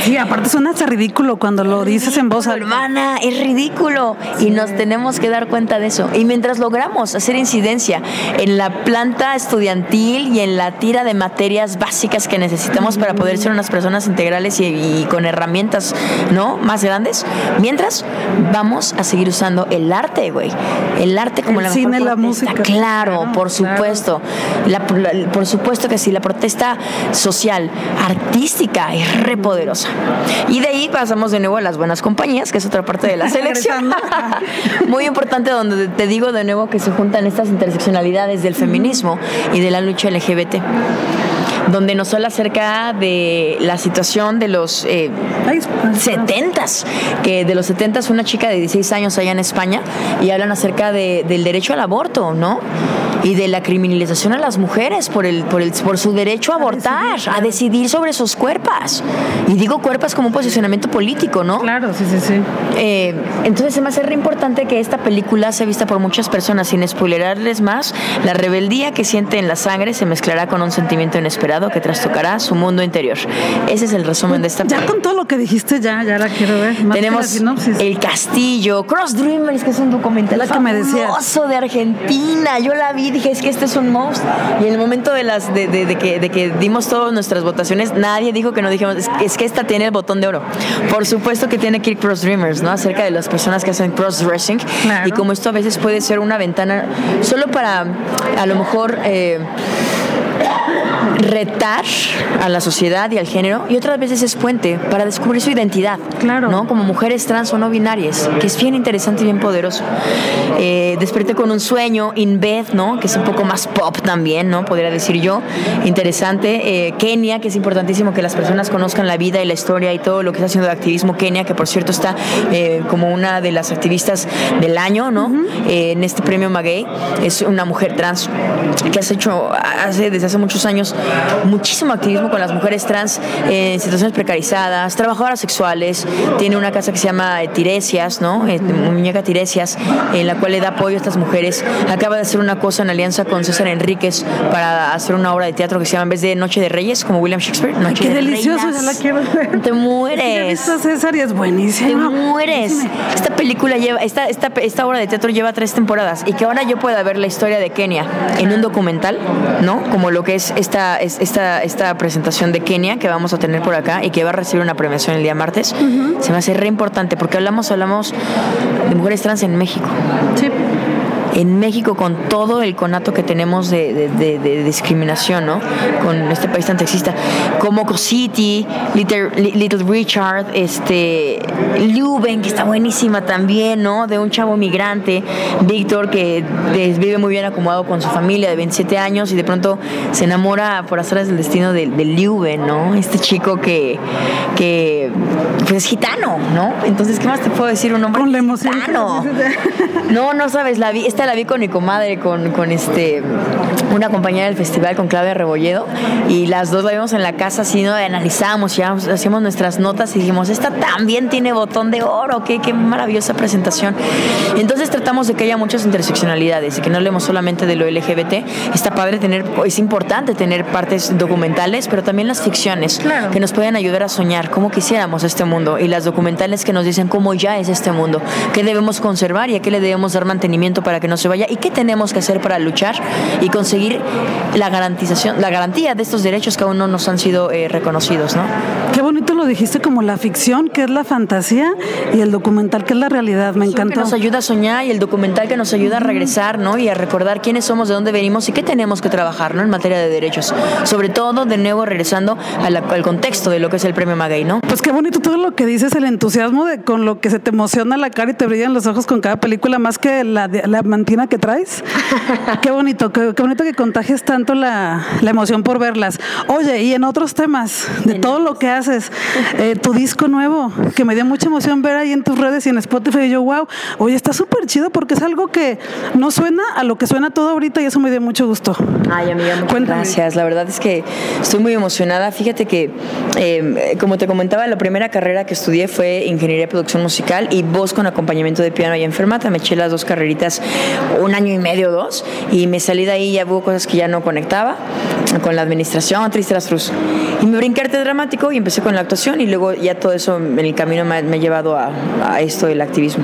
sí, aparte suena hasta ridículo cuando lo dices en voz alta. Hermana, es ridículo. Y nos tenemos que dar cuenta de eso. Y mientras logramos hacer incidencia en la planta estudiantil y en la tira de materias básicas que necesitamos para poder ser unas personas integrales y, con herramientas, ¿no? Más grandes, mientras vamos a seguir usando el arte, güey. El arte como el la cine, la música. Claro, por supuesto. por supuesto que sí, la protesta social, artística es repoderosa. Y de ahí pasamos de nuevo a las buenas compañías, que es otra parte de la selección. Muy importante donde te digo de nuevo que se juntan estas interseccionalidades del feminismo y de la lucha LGBT donde nos habla acerca de la situación de los eh, 70s, que de los 70s una chica de 16 años allá en España y hablan acerca de, del derecho al aborto, ¿no? Y de la criminalización a las mujeres por, el, por, el, por su derecho a abortar, a decidir sobre sus cuerpos. Y digo cuerpos como un posicionamiento político, ¿no? Claro, sí, sí, sí. Eh, entonces se me hace re importante que esta película sea vista por muchas personas, sin spoilerarles más. La rebeldía que siente en la sangre se mezclará con un sentimiento inesperado que trastocará su mundo interior. Ese es el resumen de esta Ya con todo lo que dijiste, ya, ya la quiero ver. Tenemos El Castillo, Cross Dreamers, que es un documental la que me decía. de Argentina. Yo la vi, dije, es que este es un monstruo. Y en el momento de las de, de, que, de que dimos todas nuestras votaciones, nadie dijo que no dijimos, es, que esta tiene el botón de oro. Por supuesto que tiene que ir Cross Dreamers, ¿no? Acerca de las personas que hacen cross dressing. Y como esto a veces puede ser una ventana solo para, a lo mejor, eh, retar a la sociedad y al género y otras veces es puente para descubrir su identidad. Claro. ¿no? Como mujeres trans o no binarias, que es bien interesante y bien poderoso. Eh, desperté con un sueño, In Bed, ¿no? Que es un poco más pop también, ¿no? Podría decir yo. Interesante. Eh, Kenia, que es importantísimo que las personas conozcan la vida y la historia y todo lo que está haciendo de activismo Kenia, que por cierto está eh, como una de las activistas del año, ¿no? Eh, en este premio Maguey. Es una mujer trans que has hecho hace, desde hace muchos años muchísimo activismo con las mujeres trans en situaciones precarizadas, trabajadoras sexuales. Tiene una casa que se llama Tiresias, ¿no? muñeca Tiresias, en la cual le da apoyo a estas mujeres. Acaba de hacer una cosa en alianza con César Enríquez para hacer una obra de teatro que se llama en vez de Noche de Reyes, como William Shakespeare. Noche Qué de delicioso, Reinas. ya la quiero ver. Te mueres. a César y es Te buenísimo. mueres. Esta película lleva, esta, esta, esta obra de teatro lleva tres temporadas y que ahora yo pueda ver la historia de Kenia en un documental, ¿no? Como lo que es esta, es- esta, esta presentación de Kenia que vamos a tener por acá y que va a recibir una premiación el día martes, se me hace re importante porque hablamos, hablamos de mujeres trans en México Sí. En México con todo el conato que tenemos de, de- de- de discriminación, ¿no? Con este país tan sexista, como City, Little, Li- Little Richard, este, Luben, que está buenísima también, ¿no? De un chavo migrante, Víctor, que vive muy bien acomodado con su familia de 27 años y de pronto se enamora por azares del destino de, de ¿no? Este chico que, que pues es gitano, ¿no? Entonces, ¿qué más te puedo decir? Un hombre Con la emoción gitano. No, no sabes, la vi, esta la vi con mi comadre, con, con este una compañera del festival, con Claudia Rebolledo, y las dos la vimos en la casa así, ¿no? Analizamos, ya hacíamos nuestras notas y dijimos, esta también tiene botón de oro, qué, qué maravillosa presentación. Entonces tratamos de que haya muchas interseccionalidades y que no hablemos solamente de lo LGBT. Está padre tener, es importante tener partes documentales, pero también las ficciones Claro. que nos pueden ayudar a soñar cómo quisiéramos este mundo y las documentales que nos dicen cómo ya es este mundo, qué debemos conservar y a qué le debemos dar mantenimiento para que no se vaya y qué tenemos que hacer para luchar y conseguir la garantización, la garantía de estos derechos que aún no nos han sido eh, reconocidos, ¿no? Qué bonito lo dijiste como la ficción, que es la fantasía, y el documental, que es la realidad. Me que encantó. nos ayuda a soñar y el documental que nos ayuda a regresar, ¿no? Y a recordar quiénes somos, de dónde venimos y qué tenemos que trabajar, ¿no? En materia de derechos. Sobre todo, de nuevo, regresando la- al contexto de lo que es el premio Maguey, ¿no? Pues qué bonito todo lo que dices, el entusiasmo de con lo que se te emociona la cara y te brillan los ojos con cada película, más que la, la que traes. qué bonito, qué, qué bonito que contagies tanto la, la emoción por verlas. Oye, y en otros temas, de todo lo que haces, eh, tu disco nuevo, que me dio mucha emoción ver ahí en tus redes y en Spotify, y yo, wow, oye, está súper chido porque es algo que no suena a lo que suena todo ahorita y eso me dio mucho gusto. Ay, amiga, muchas Cuéntame. gracias. La verdad es que estoy muy emocionada. Fíjate que, eh, como te comentaba, la primera carrera que estudié fue Ingeniería de Producción Musical y voz con acompañamiento de piano y enfermata. Me eché las dos carreritas un año y medio, dos, y me salí de ahí, ya hubo cosas que ya no conectaba con la administración, las cruz. Y me brinqué arte dramático y empecé con la actuación y luego ya todo eso en el camino me ha llevado a, a esto del activismo.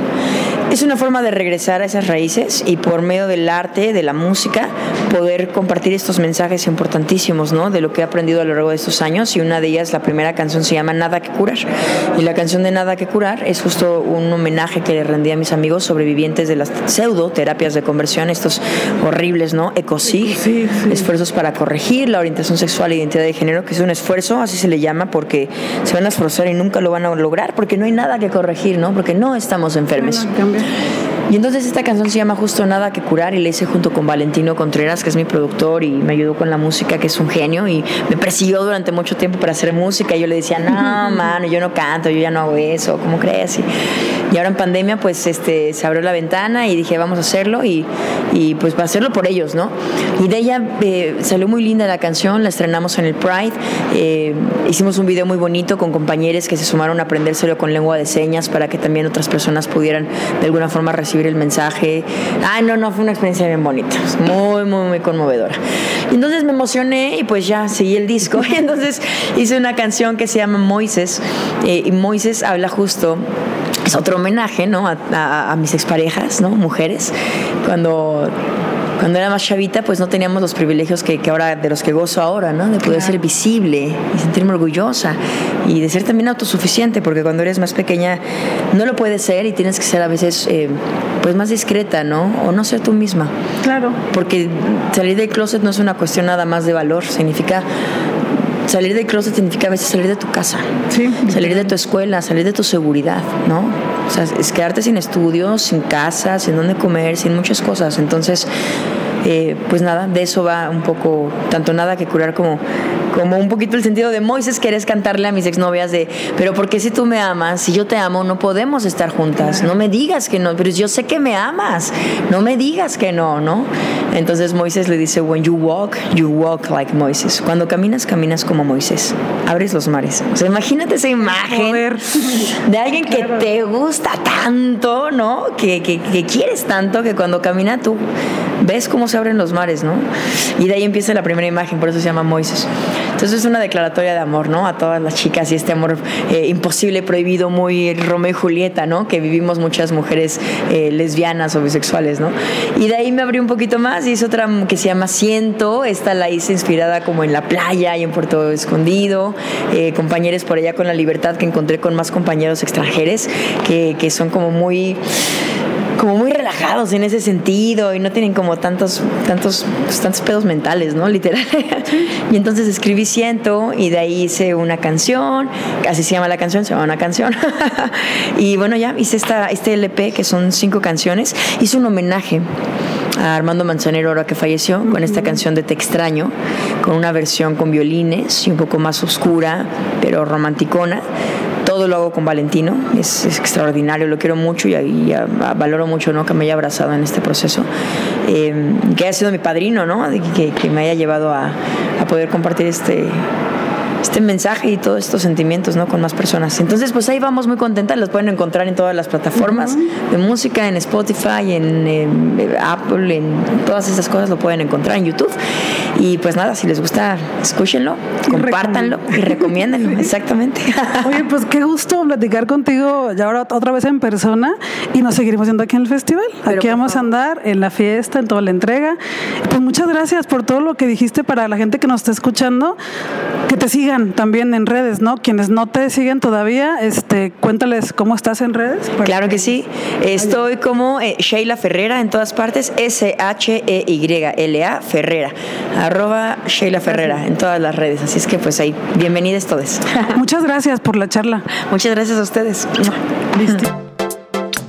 Es una forma de regresar a esas raíces y por medio del arte, de la música, poder compartir estos mensajes importantísimos, ¿no? De lo que he aprendido a lo largo de estos años y una de ellas, la primera canción se llama Nada que curar y la canción de Nada que curar es justo un homenaje que le rendí a mis amigos sobrevivientes de las pseudo terapias de conversión, estos horribles, ¿no? Ecosig, Sí, sí. esfuerzos para corregir la orientación sexual e identidad de género, que es un esfuerzo, así se le llama, porque se van a esforzar y nunca lo van a lograr, porque no hay nada que corregir, ¿no? Porque no estamos enfermos. sabe? Y entonces esta canción se llama Justo Nada que Curar y la hice junto con Valentino Contreras, que es mi productor y me ayudó con la música, que es un genio y me persiguió durante mucho tiempo para hacer música. Y yo le decía, no, mano, yo no canto, yo ya no hago eso, ¿cómo crees? Y, y ahora en pandemia, pues este, se abrió la ventana y dije, vamos a hacerlo y, y pues para hacerlo por ellos, ¿no? Y de ella eh, salió muy linda la canción, la estrenamos en el Pride, eh, hicimos un video muy bonito con compañeros que se sumaron a aprendérselo con lengua de señas para que también otras personas pudieran de alguna forma recibir el mensaje. Ay, no, no, fue una experiencia bien bonita, muy, muy, muy conmovedora. Entonces me emocioné y pues ya seguí el disco. Entonces hice una canción que se llama Moises eh, y Moises habla justo es otro homenaje, ¿no? A, a- a mis exparejas, ¿no? Mujeres. Cuando cuando era más chavita, pues no teníamos los privilegios que, que ahora, de los que gozo ahora, ¿no? De poder ser visible y sentirme orgullosa y de ser también autosuficiente, porque cuando eres más pequeña no lo puedes ser y tienes que ser a veces eh, pues más discreta, ¿no? O no ser tú misma. Claro. Porque salir del closet no es una cuestión nada más de valor, significa salir del closet significa a veces salir de tu casa, Sí. salir de tu escuela, salir de tu seguridad, ¿no? O sea, es quedarte sin estudios, sin casa, sin dónde comer, sin muchas cosas. Entonces, eh, pues nada, de eso va un poco, tanto nada que curar como, como un poquito el sentido de Moisés, querés cantarle a mis exnovias de, pero porque si tú me amas, si yo te amo, no podemos estar juntas, no me digas que no, pero yo sé que me amas, no me digas que no, ¿no? Entonces Moisés le dice, when you walk, you walk like Moisés. Cuando caminas, caminas como Moisés. Abres los mares. O sea, imagínate esa imagen de alguien que te gusta tanto, ¿no? Que, que, que quieres tanto que cuando camina tú ves cómo se abren los mares, ¿no? Y de ahí empieza la primera imagen, por eso se llama Moisés. Entonces es una declaratoria de amor, ¿no? A todas las chicas y este amor eh, imposible, prohibido, muy Romeo y Julieta, ¿no? Que vivimos muchas mujeres eh, lesbianas o bisexuales, ¿no? Y de ahí me abrí un poquito más y hice otra que se llama Siento. Esta la hice inspirada como en la playa y en Puerto Escondido. Eh, compañeros por allá con la libertad que encontré con más compañeros extranjeros que, que son como muy como muy relajados en ese sentido y no tienen como tantos tantos pues, tantos pedos mentales, ¿no? Literal. y entonces escribí Siento y de ahí hice una canción, así se llama la canción, se llama una canción. y bueno, ya hice esta, este LP que son cinco canciones, hice un homenaje a Armando Manzanero ahora que falleció con esta canción de Te extraño, con una versión con violines y un poco más oscura, pero romanticona todo lo hago con Valentino, es, es extraordinario, lo quiero mucho y, y a, a, valoro mucho ¿no? que me haya abrazado en este proceso, eh, que haya sido mi padrino, ¿no? que, que me haya llevado a, a poder compartir este, este mensaje y todos estos sentimientos ¿no? con más personas. Entonces, pues ahí vamos muy contentas, las pueden encontrar en todas las plataformas uh -huh. de música, en Spotify, en, en, Apple, en todas esas cosas lo pueden encontrar en YouTube. Y pues nada, si les gusta, escúchenlo, compártanlo y recomiéndenlo, exactamente. Oye, pues qué gusto platicar contigo ya ahora otra vez en persona y nos seguiremos viendo aquí en el festival. Pero aquí vamos a andar en la fiesta, en toda la entrega. Pues muchas gracias por todo lo que dijiste para la gente que nos está escuchando, que te sigan también en redes, ¿no? Quienes no te siguen todavía, este, cuéntales cómo estás en redes. Claro que sí. Estoy como eh, Sheila Ferrera en todas partes, S-H-E-Y-L-A Ferrera, arroba Sheila Ferrera en todas las redes. Así es que pues ahí, bienvenidos todos. Muchas gracias por la charla. Muchas gracias a ustedes. Listo.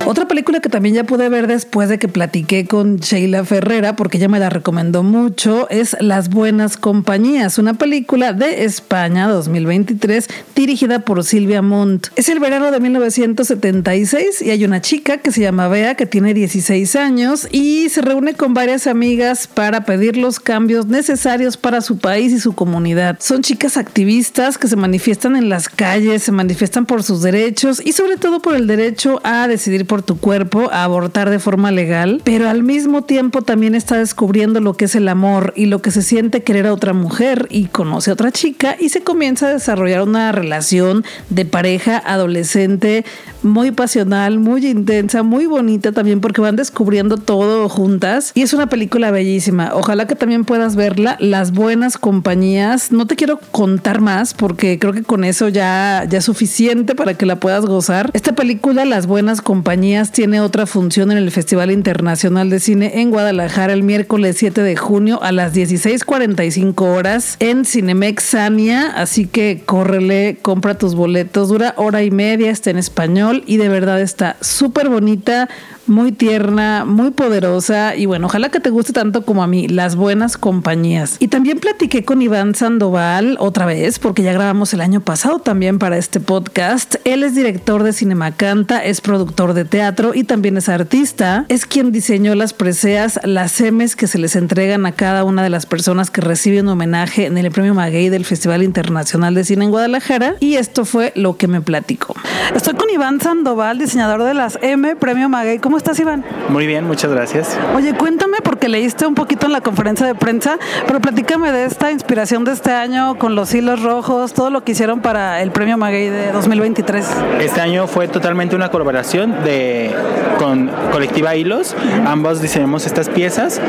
Otra película que también ya pude ver después de que platiqué con Sheila Ferrera, porque ella me la recomendó mucho, es Las Buenas Compañías, una película de España 2023 dirigida por Silvia Montt. Es el verano de 1976 y hay una chica que se llama Bea que tiene 16 años y se reúne con varias amigas para pedir los cambios necesarios para su país y su comunidad. Son chicas activistas que se manifiestan en las calles, se manifiestan por sus derechos y sobre todo por el derecho a decidir por tu cuerpo, a abortar de forma legal, pero al mismo tiempo también está descubriendo lo que es el amor y lo que se siente querer a otra mujer y conoce a otra chica y se comienza a desarrollar una relación de pareja adolescente muy pasional, muy intensa, muy bonita también porque van descubriendo todo juntas y es una película bellísima. Ojalá que también puedas verla, Las Buenas Compañías. No te quiero contar más porque creo que con eso ya, ya es suficiente para que la puedas gozar. Esta película, Las Buenas Compañías, tiene otra función en el Festival Internacional de Cine en Guadalajara el miércoles 7 de junio a las 16:45 horas en Cinemex Sania, así que córrele, compra tus boletos, dura hora y media, está en español y de verdad está súper bonita, muy tierna, muy poderosa y bueno, ojalá que te guste tanto como a mí, Las Buenas Compañías. Y también platiqué con Iván Sandoval otra vez, porque ya grabamos el año pasado también para este podcast. Él es director de Cinemacanta, es productor de teatro y también es artista. Es quien diseñó las preseas, las semes que se les entregan a cada una de las personas que reciben homenaje en el Premio Maguey del Festival Internacional de Cine en Guadalajara. Y esto fue lo que me platicó. Estoy con Iván Sandoval, diseñador de las M, Premio Maguey. ¿Cómo estás, Iván? Muy bien, muchas gracias. Oye, cuéntame, porque que leíste un poquito en la conferencia de prensa, pero platícame de esta inspiración de este año con los hilos rojos, todo lo que hicieron para el premio Maguey de 2023. Este año fue totalmente una colaboración de, con Colectiva Hilos. Ambos diseñamos estas piezas.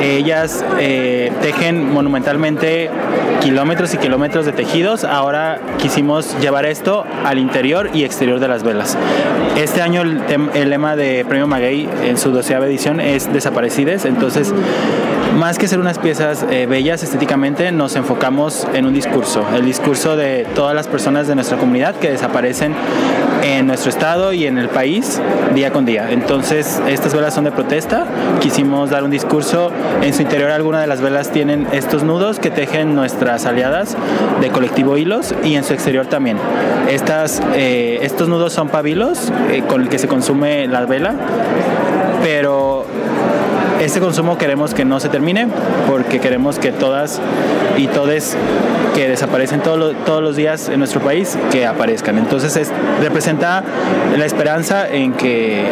Ellas eh, tejen monumentalmente kilómetros y kilómetros de tejidos. Ahora quisimos llevar esto al interior y exterior de las velas. Este año el, el lema de Premio Maguey en su doceava edición es Desaparecides. Entonces, más que ser unas piezas eh, bellas estéticamente, nos enfocamos en un discurso, el discurso de todas las personas de nuestra comunidad que desaparecen en nuestro estado y en el país día con día. Entonces, estas velas son de protesta. Quisimos dar un discurso. En su interior, algunas de las velas tienen estos nudos que tejen nuestras aliadas de colectivo hilos y en su exterior también. Estas, eh, estos nudos son pabilos eh, con el que se consume la vela, pero este consumo queremos que no se termine porque queremos que todas y todes que desaparecen todos los días en nuestro país que aparezcan. Entonces es, representa la esperanza en que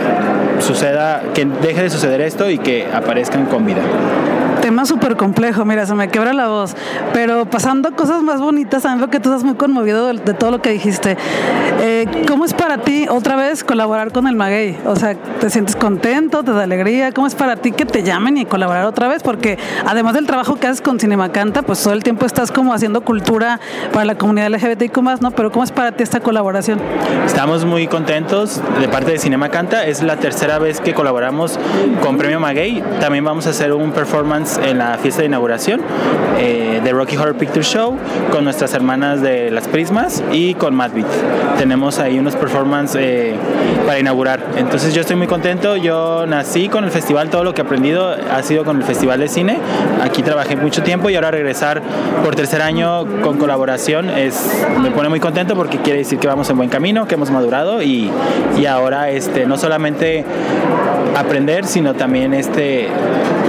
suceda, que deje de suceder esto y que aparezcan con vida tema súper complejo, mira, se me quebra la voz. Pero pasando a cosas más bonitas, también veo que tú estás muy conmovido de, todo lo que dijiste. Eh, ¿Cómo es para ti otra vez colaborar con el Maguey? O sea, ¿te sientes contento? ¿Te da alegría? ¿Cómo es para ti que te llamen y colaborar otra vez? Porque además del trabajo que haces con Cinemacanta, pues todo el tiempo estás como haciendo cultura para la comunidad LGBTIQ+, ¿no? Pero ¿cómo es para ti esta colaboración? Estamos muy contentos de parte de Cinemacanta. Es la tercera vez que colaboramos con Premio Maguey. También vamos a hacer un performance en la fiesta de inauguración eh, de Rocky Horror Picture Show con nuestras hermanas de Las Prismas y con Madbit. Tenemos ahí unos performances eh, para inaugurar. Entonces yo estoy muy contento. Yo nací con el festival, todo lo que he aprendido ha sido con el Festival de Cine. Aquí trabajé mucho tiempo y ahora regresar por tercer año con colaboración es, me pone muy contento porque quiere decir que vamos en buen camino, que hemos madurado y, y ahora este, no solamente aprender, sino también este,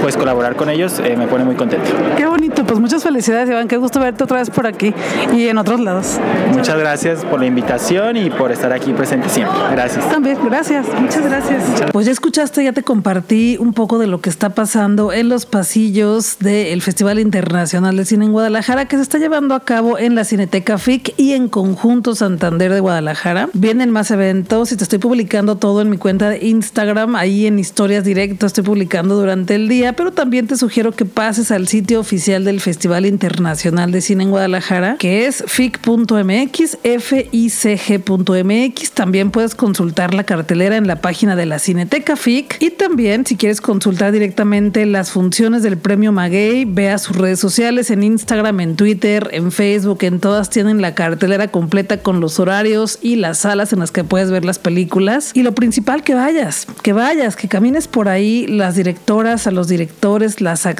pues colaborar con ellos eh, me pone muy contento. Qué bonito, pues muchas felicidades Iván, qué gusto verte otra vez por aquí y en otros lados. Muchas gracias por la invitación y por estar aquí presente siempre. Gracias. También, gracias, muchas gracias. Pues ya escuchaste, ya te compartí un poco de lo que está pasando en los pasillos del Festival Internacional de Cine en Guadalajara que se está llevando a cabo en la Cineteca FIC y en Conjunto Santander de Guadalajara. Vienen más eventos y te estoy publicando todo en mi cuenta de Instagram, ahí en historias directas estoy publicando durante el día, pero también te sugiero que pases al sitio oficial del Festival Internacional de Cine en Guadalajara, que es fic.mx, ficg.mx. También puedes consultar la cartelera en la página de la Cineteca FIC y también si quieres consultar directamente las funciones del premio Maguey, vea sus redes sociales en Instagram, en Twitter, en Facebook, en todas tienen la cartelera completa con los horarios y las salas en las que puedes ver las películas. Y lo principal, que vayas, que vayas, que camines por ahí, las directoras, a los directores, las actrices,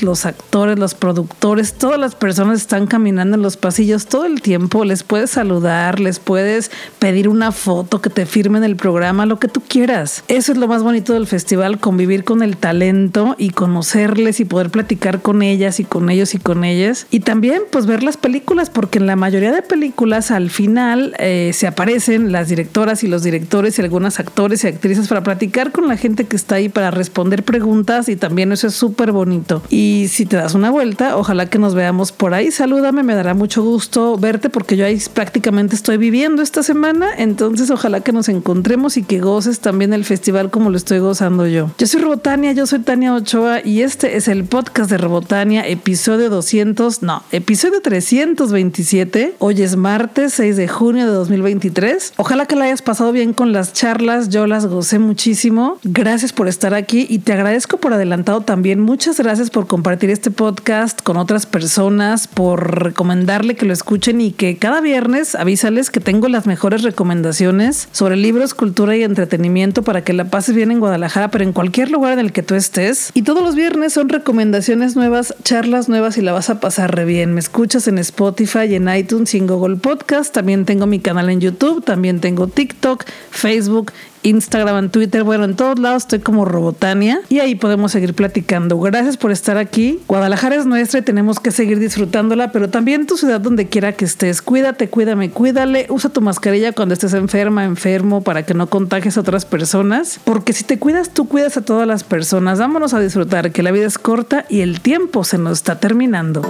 los actores, los productores, todas las personas están caminando en los pasillos todo el tiempo. Les puedes saludar, les puedes pedir una foto, que te firmen el programa, lo que tú quieras. Eso es lo más bonito del festival, convivir con el talento y conocerles y poder platicar con ellas y con ellos y con ellas. Y también pues ver las películas, porque en la mayoría de películas al final eh, se aparecen las directoras y los directores y algunos actores y actrices para platicar con la gente que está ahí para responder preguntas y también eso es súper bonito. Y si te das una vuelta, ojalá que nos veamos por ahí. Salúdame, me dará mucho gusto verte porque yo ahí prácticamente estoy viviendo esta semana. Entonces, ojalá que nos encontremos y que goces también el festival como lo estoy gozando yo. Yo soy Robotania, yo soy Tania Ochoa y este es el podcast de Robotania, episodio 200, no, episodio 327. Hoy es martes 6 de junio de 2023. Ojalá que la hayas pasado bien con las charlas, yo las gocé muchísimo. Gracias por estar aquí y te agradezco por adelantado también. Muchas gracias por compartir este podcast con otras personas, por recomendarle que lo escuchen y que cada viernes avísales que tengo las mejores recomendaciones sobre libros, cultura y entretenimiento para que la pases bien en Guadalajara, pero en cualquier lugar en el que tú estés. Y todos los viernes son recomendaciones nuevas, charlas nuevas y la vas a pasar re bien. Me escuchas en Spotify, en iTunes y en Google Podcast. También tengo mi canal en YouTube, también tengo TikTok, Facebook Instagram, Twitter, bueno, en todos lados estoy como Robotania y ahí podemos seguir platicando. Gracias por estar aquí. Guadalajara es nuestra y tenemos que seguir disfrutándola, pero también tu ciudad donde quiera que estés. Cuídate, cuídame, cuídale. Usa tu mascarilla cuando estés enferma, enfermo, para que no contagies a otras personas. Porque si te cuidas, tú cuidas a todas las personas. Vámonos a disfrutar, que la vida es corta y el tiempo se nos está terminando.